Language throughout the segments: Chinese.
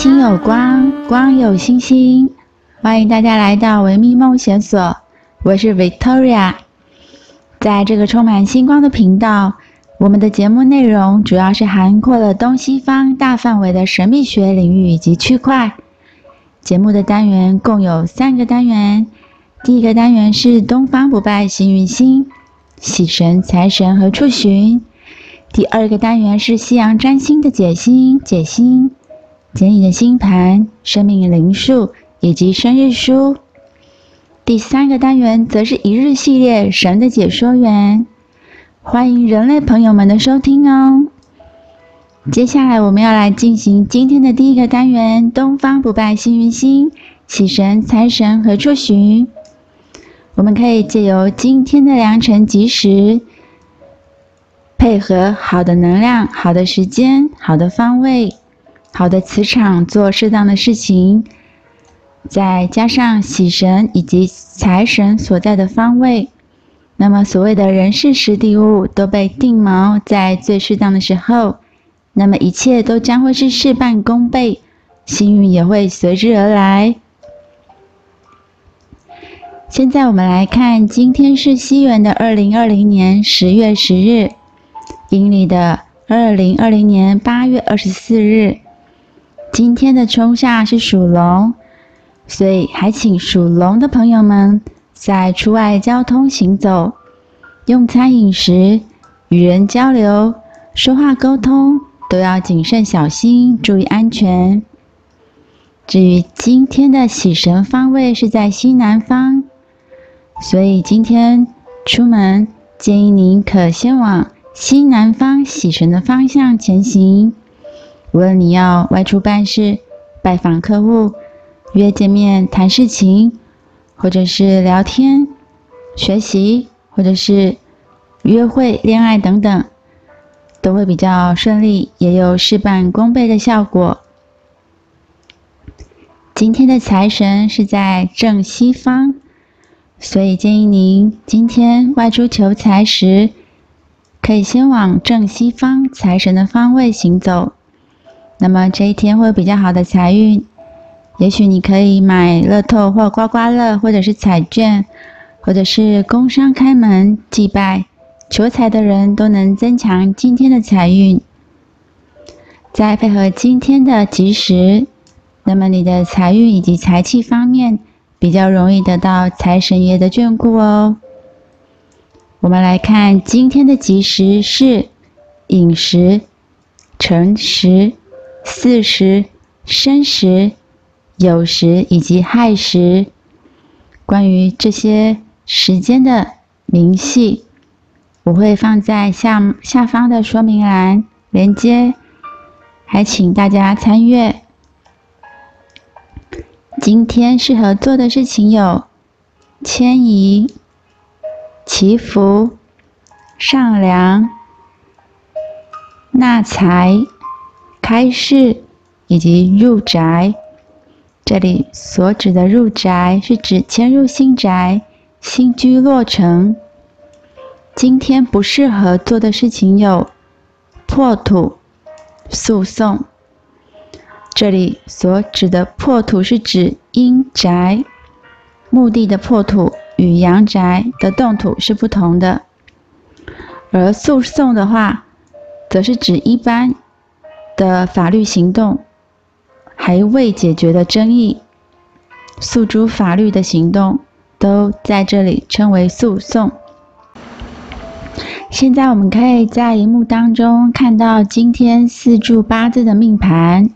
心有光，光有星星。欢迎大家来到维密梦想所，我是 Victoria。在这个充满星光的频道，我们的节目内容主要是涵盖了东西方大范围的神秘学领域以及区块。节目的单元共有三个单元，第一个单元是东方不败幸运星，喜神、财神何处寻？第二个单元是西洋占星的解星、解星、解你的星盘、生命灵数以及生日书。第三个单元则是一日系列神的解说员，欢迎人类朋友们的收听哦。接下来我们要来进行今天的第一个单元：东方不败幸运星，喜神、财神何处寻？我们可以借由今天的良辰吉时。配合好的能量、好的时间、好的方位、好的磁场做适当的事情，再加上喜神以及财神所在的方位，那么所谓的人事时地物都被定锚在最适当的时候，那么一切都将会是事半功倍，幸运也会随之而来。现在我们来看，今天是西元的二零二零年十月十日。阴历的二零二零年八月二十四日，今天的冲煞是属龙，所以还请属龙的朋友们在出外交通行走、用餐饮食、与人交流、说话沟通都要谨慎小心，注意安全。至于今天的喜神方位是在西南方，所以今天出门建议您可先往。西南方喜神的方向前行。无论你要外出办事、拜访客户、约见面谈事情，或者是聊天、学习，或者是约会、恋爱等等，都会比较顺利，也有事半功倍的效果。今天的财神是在正西方，所以建议您今天外出求财时，可以先往正西方财神的方位行走，那么这一天会有比较好的财运。也许你可以买乐透或刮刮乐，或者是彩券，或者是工商开门祭拜求财的人都能增强今天的财运。再配合今天的吉时，那么你的财运以及财气方面比较容易得到财神爷的眷顾哦。我们来看今天的吉时是寅时、辰时、巳时、申时、酉时以及亥时。关于这些时间的明细，我会放在下下方的说明栏连接，还请大家参阅。今天适合做的事情有迁移。祈福、上梁、纳财、开市以及入宅。这里所指的入宅，是指迁入新宅、新居落成。今天不适合做的事情有破土、诉讼。这里所指的破土，是指阴宅、墓地的破土。与阳宅的动土是不同的，而诉讼的话，则是指一般的法律行动还未解决的争议，诉诸法律的行动都在这里称为诉讼。现在我们可以在荧幕当中看到今天四柱八字的命盘，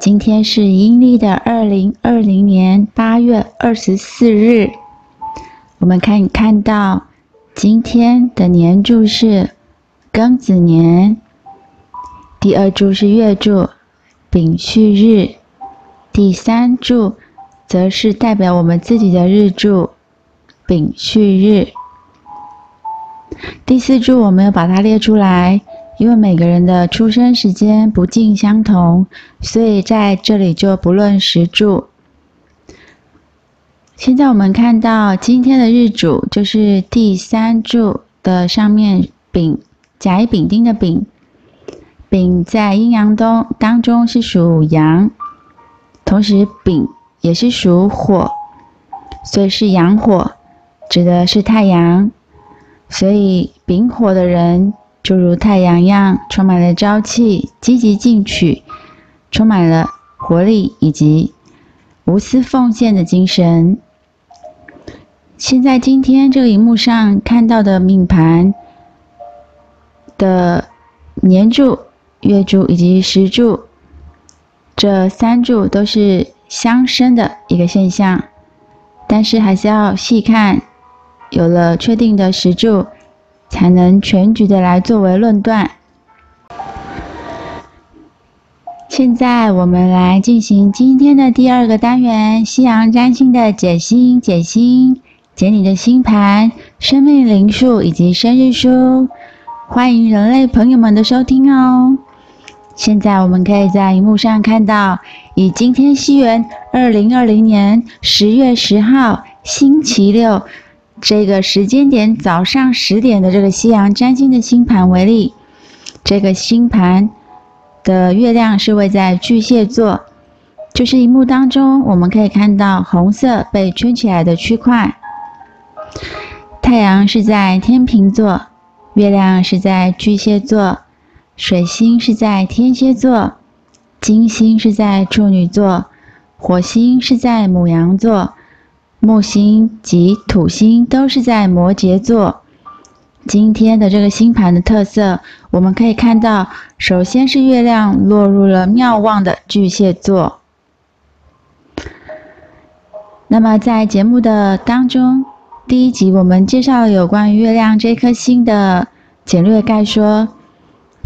今天是阴历的二零二零年八月二十四日。我们可以看到，今天的年柱是庚子年，第二柱是月柱丙戌日，第三柱则是代表我们自己的日柱丙戌日。第四柱我没有把它列出来，因为每个人的出生时间不尽相同，所以在这里就不论时柱。现在我们看到今天的日主就是第三柱的上面丙，甲乙丙丁的丙，丙在阴阳东当中是属阳，同时丙也是属火，所以是阳火，指的是太阳。所以丙火的人就如太阳一样，充满了朝气，积极进取，充满了活力以及无私奉献的精神。现在今天这个荧幕上看到的命盘的年柱、月柱以及时柱，这三柱都是相生的一个现象，但是还是要细看，有了确定的时柱，才能全局的来作为论断。现在我们来进行今天的第二个单元——西洋占星的解星解星。解你的星盘、生命灵数以及生日书，欢迎人类朋友们的收听哦。现在我们可以在荧幕上看到，以今天西元二零二零年十月十号星期六这个时间点早上十点的这个夕阳占星的星盘为例，这个星盘的月亮是位在巨蟹座，就是荧幕当中我们可以看到红色被圈起来的区块。太阳是在天秤座，月亮是在巨蟹座，水星是在天蝎座，金星是在处女座，火星是在牡羊座，木星及土星都是在摩羯座。今天的这个星盘的特色，我们可以看到，首先是月亮落入了庙旺的巨蟹座。那么在节目的当中。第一集我们介绍了有关于月亮这颗星的简略概说。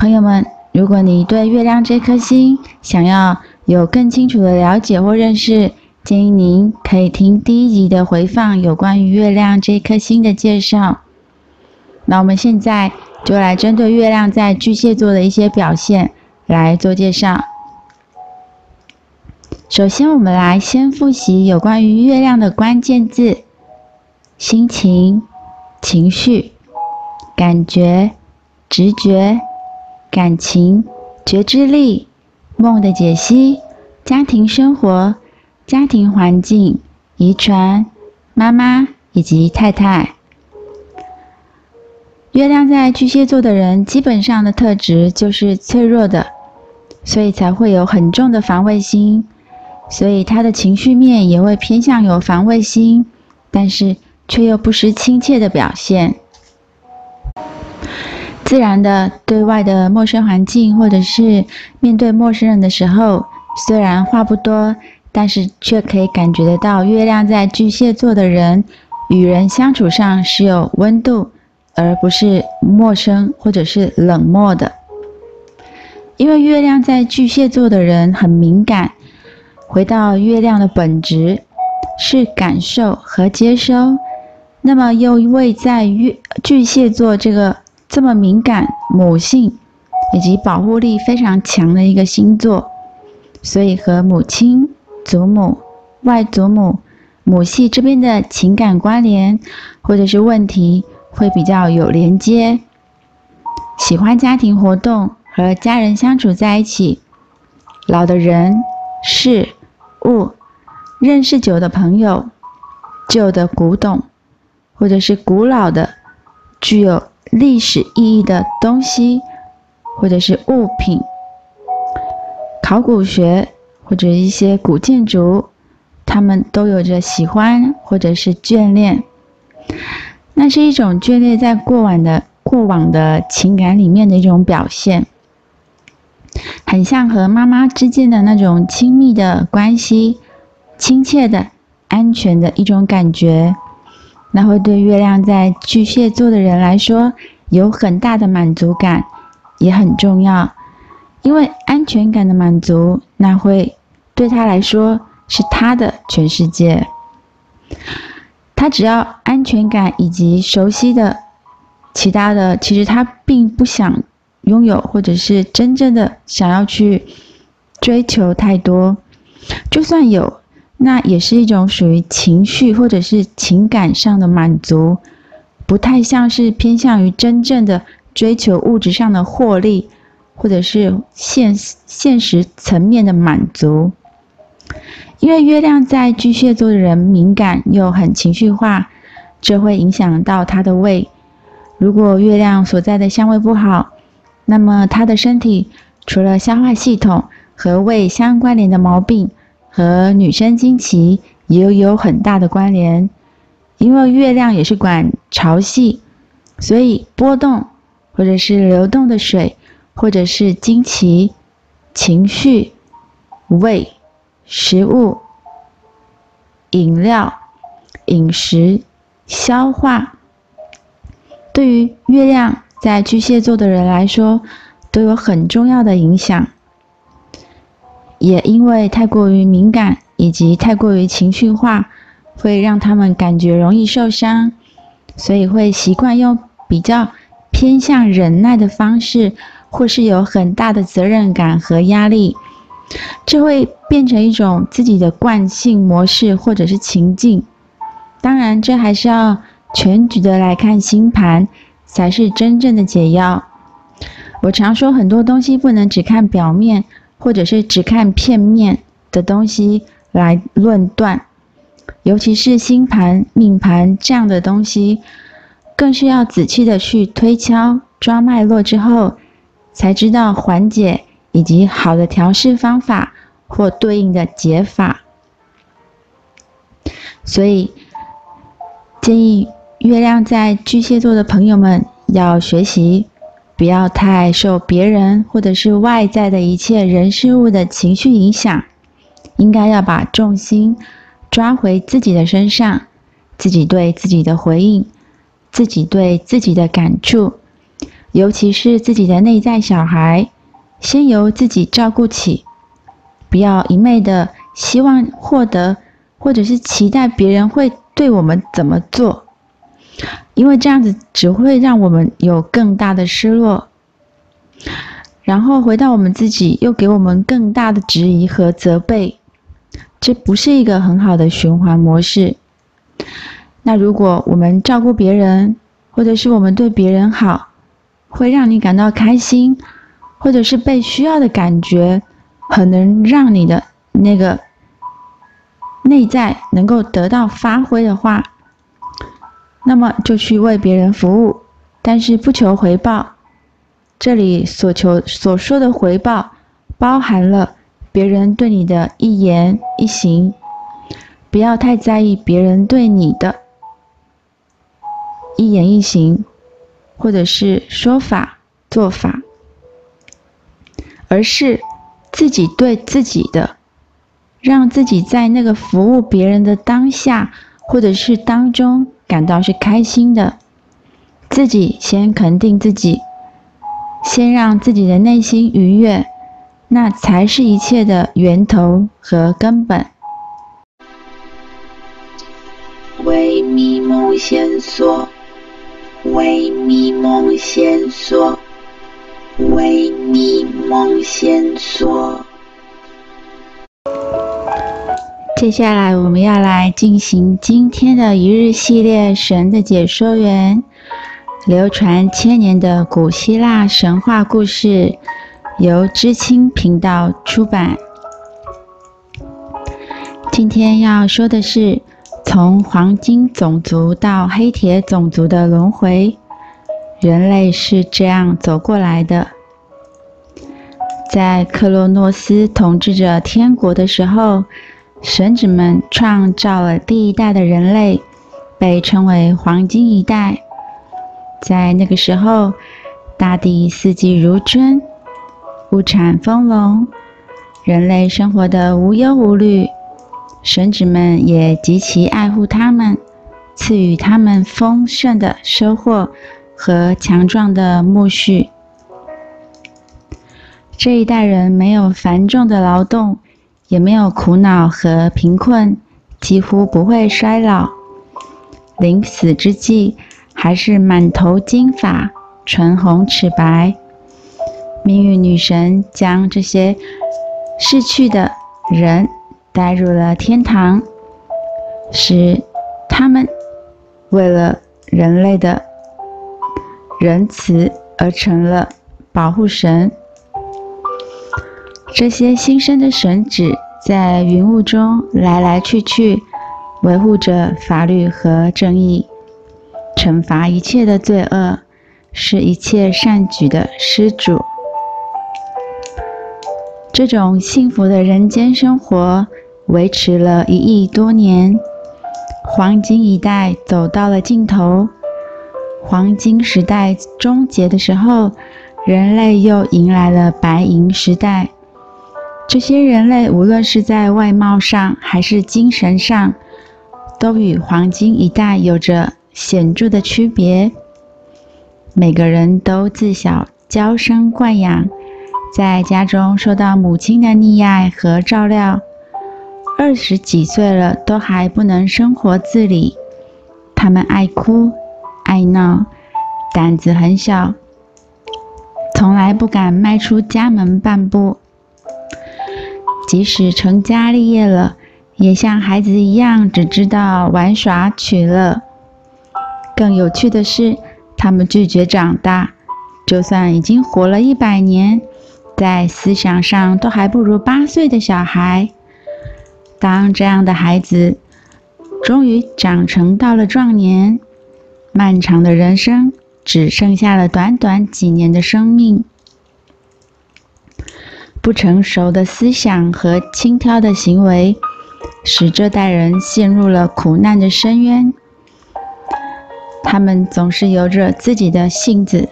朋友们，如果你对月亮这颗星想要有更清楚的了解或认识，建议您可以听第一集的回放，有关于月亮这颗星的介绍。那我们现在就来针对月亮在巨蟹座的一些表现来做介绍。首先，我们来先复习有关于月亮的关键字。心情、情绪、感觉、直觉、感情、觉知力、梦的解析、家庭生活、家庭环境、遗传、妈妈以及太太。月亮在巨蟹座的人，基本上的特质就是脆弱的，所以才会有很重的防卫心，所以他的情绪面也会偏向有防卫心，但是。却又不失亲切的表现，自然的对外的陌生环境，或者是面对陌生人的时候，虽然话不多，但是却可以感觉得到，月亮在巨蟹座的人与人相处上是有温度，而不是陌生或者是冷漠的。因为月亮在巨蟹座的人很敏感，回到月亮的本质是感受和接收。那么又因为在月巨蟹座这个这么敏感、母性以及保护力非常强的一个星座，所以和母亲、祖母、外祖母、母系这边的情感关联或者是问题会比较有连接。喜欢家庭活动和家人相处在一起，老的人、事物、认识久的朋友、旧的古董。或者是古老的、具有历史意义的东西，或者是物品，考古学或者一些古建筑，他们都有着喜欢或者是眷恋。那是一种眷恋在过往的过往的情感里面的一种表现，很像和妈妈之间的那种亲密的关系，亲切的、安全的一种感觉。那会对月亮在巨蟹座的人来说有很大的满足感，也很重要，因为安全感的满足，那会对他来说是他的全世界。他只要安全感以及熟悉的其他的，其实他并不想拥有，或者是真正的想要去追求太多，就算有。那也是一种属于情绪或者是情感上的满足，不太像是偏向于真正的追求物质上的获利，或者是现现实层面的满足。因为月亮在巨蟹座的人敏感又很情绪化，这会影响到他的胃。如果月亮所在的相位不好，那么他的身体除了消化系统和胃相关联的毛病，和女生经期也有很大的关联。因为月亮也是管潮汐，所以波动或者是流动的水，或者是经期、情绪、胃、食物、饮料、饮食、消化。对于月亮在巨蟹座的人来说，都有很重要的影响。也因为太过于敏感以及太过于情绪化，会让他们感觉容易受伤，所以会习惯用比较偏向忍耐的方式，或是有很大的责任感和压力。这会变成一种自己的惯性模式或者是情境。当然，这还是要。全局的来看星盘，才是真正的解药。我常说很多东西不能只看表面，或者是只看片面的东西来论断，尤其是星盘、命盘这样的东西，更是要仔细的去推敲、抓脉络之后，才知道缓解以及好的调试方法或对应的解法。所以建议。月亮在巨蟹座的朋友们要学习，不要太受别人或者是外在的一切人事物的情绪影响，应该要把重心抓回自己的身上，自己对自己的回应，自己对自己的感触，尤其是自己的内在小孩，先由自己照顾起，不要一昧的希望获得或者是期待别人会对我们怎么做。因为这样子只会让我们有更大的失落，然后回到我们自己，又给我们更大的质疑和责备，这不是一个很好的循环模式。那如果我们照顾别人，或者是我们对别人好，会让你感到开心，或者是被需要的感觉，很能让你的那个内在能够得到发挥的话。那么就去为别人服务，但是不求回报。这里所求所说的回报，包含了别人对你的一言一行，不要太在意别人对你的一言一行，或者是说法做法，而是自己对自己的，让自己在那个服务别人的当下，或者是当中。感到是开心的，自己先肯定自己，先让自己的内心愉悦，那才是一切的源头和根本。微迷梦线索，微迷梦线索，微迷梦线索。接下来我们要来进行今天的一日系列神的解说员，流传千年的古希腊神话故事，由知青频道出版。今天要说的是从黄金种族到黑铁种族的轮回，人类是这样走过来的。在克洛诺斯统治着天国的时候。神祇们创造了第一代的人类，被称为黄金一代。在那个时候，大地四季如春，物产丰隆，人类生活的无忧无虑。神祇们也极其爱护他们，赐予他们丰盛的收获和强壮的苜蓿。这一代人没有繁重的劳动。也没有苦恼和贫困，几乎不会衰老。临死之际，还是满头金发，唇红齿白。命运女神将这些逝去的人带入了天堂，使他们为了人类的仁慈而成了保护神。这些新生的神祇在云雾中来来去去，维护着法律和正义，惩罚一切的罪恶，是一切善举的施主。这种幸福的人间生活维持了一亿多年，黄金一代走到了尽头。黄金时代终结的时候，人类又迎来了白银时代。这些人类无论是在外貌上还是精神上，都与黄金一代有着显著的区别。每个人都自小娇生惯养，在家中受到母亲的溺爱和照料。二十几岁了，都还不能生活自理。他们爱哭，爱闹，胆子很小，从来不敢迈出家门半步。即使成家立业了，也像孩子一样，只知道玩耍取乐。更有趣的是，他们拒绝长大，就算已经活了一百年，在思想上都还不如八岁的小孩。当这样的孩子终于长成到了壮年，漫长的人生只剩下了短短几年的生命。不成熟的思想和轻佻的行为，使这代人陷入了苦难的深渊。他们总是由着自己的性子，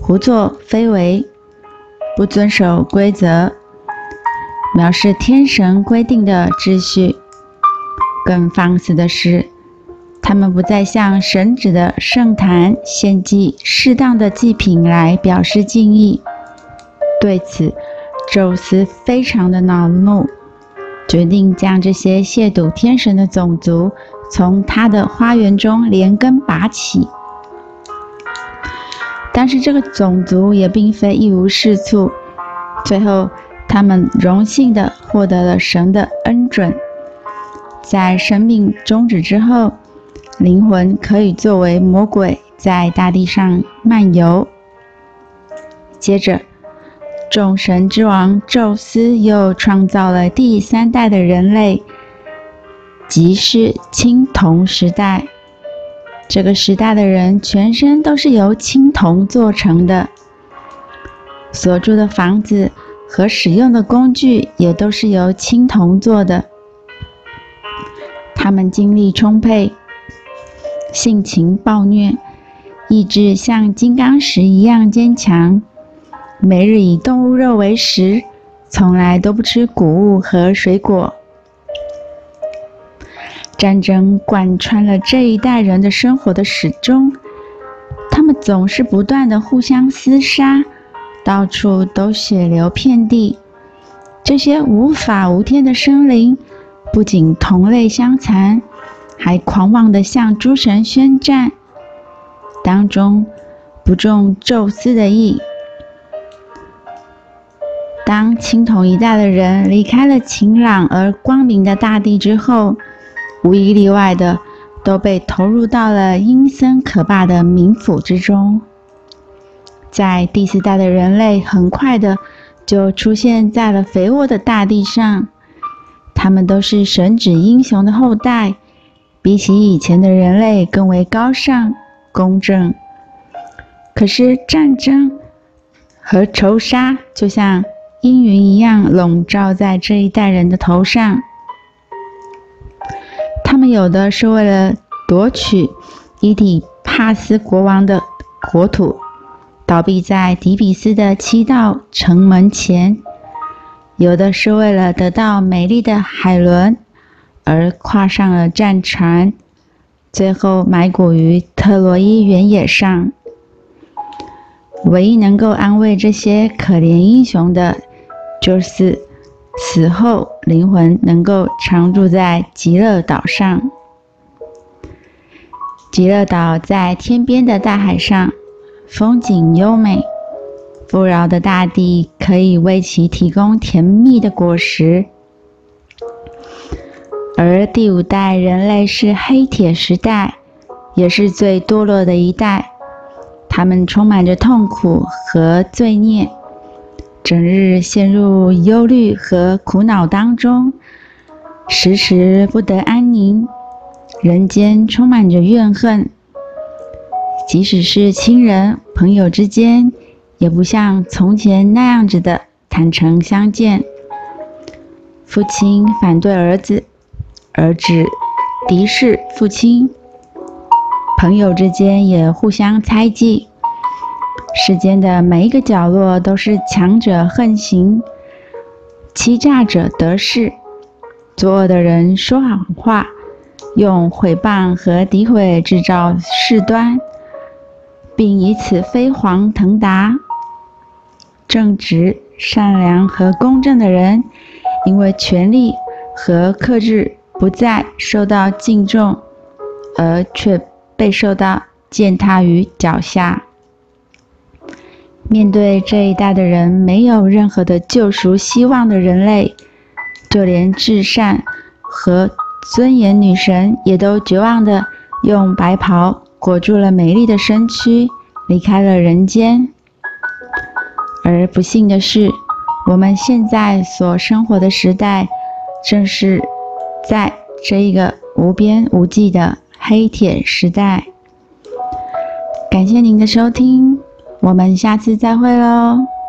胡作非为，不遵守规则，藐视天神规定的秩序。更放肆的是，他们不再向神祇的圣坛献祭适当的祭品来表示敬意。对此，宙斯非常的恼怒，决定将这些亵渎天神的种族从他的花园中连根拔起。但是这个种族也并非一无是处，最后他们荣幸地获得了神的恩准，在生命终止之后，灵魂可以作为魔鬼在大地上漫游。接着。众神之王宙斯又创造了第三代的人类，即是青铜时代。这个时代的人全身都是由青铜做成的，所住的房子和使用的工具也都是由青铜做的。他们精力充沛，性情暴虐，意志像金刚石一样坚强。每日以动物肉为食，从来都不吃谷物和水果。战争贯穿了这一代人的生活的始终，他们总是不断的互相厮杀，到处都血流遍地。这些无法无天的生灵，不仅同类相残，还狂妄的向诸神宣战，当中不中宙斯的意。当青铜一代的人离开了晴朗而光明的大地之后，无一例外的都被投入到了阴森可怕的冥府之中。在第四代的人类很快的就出现在了肥沃的大地上，他们都是神指英雄的后代，比起以前的人类更为高尚、公正。可是战争和仇杀就像阴云一样笼罩在这一代人的头上。他们有的是为了夺取伊底帕斯国王的国土，倒毙在底比斯的七道城门前；有的是为了得到美丽的海伦，而跨上了战船，最后埋骨于特洛伊原野上。唯一能够安慰这些可怜英雄的，就是死后灵魂能够常住在极乐岛上。极乐岛在天边的大海上，风景优美，富饶的大地可以为其提供甜蜜的果实。而第五代人类是黑铁时代，也是最堕落的一代，他们充满着痛苦和罪孽。整日陷入忧虑和苦恼当中，时时不得安宁，人间充满着怨恨。即使是亲人、朋友之间，也不像从前那样子的坦诚相见。父亲反对儿子，儿子敌视父亲，朋友之间也互相猜忌。世间的每一个角落都是强者横行，欺诈者得势，作恶的人说谎话，用诽谤和诋毁制造事端。并以此飞黄腾达。正直、善良和公正的人，因为权力和克制不再受到敬重，而却被受到践踏于脚下。面对这一代的人没有任何的救赎希望的人类，就连至善和尊严女神也都绝望地用白袍。裹住了美丽的身躯，离开了人间。而不幸的是，我们现在所生活的时代，正是在这一个无边无际的黑铁时代。感谢您的收听，我们下次再会喽。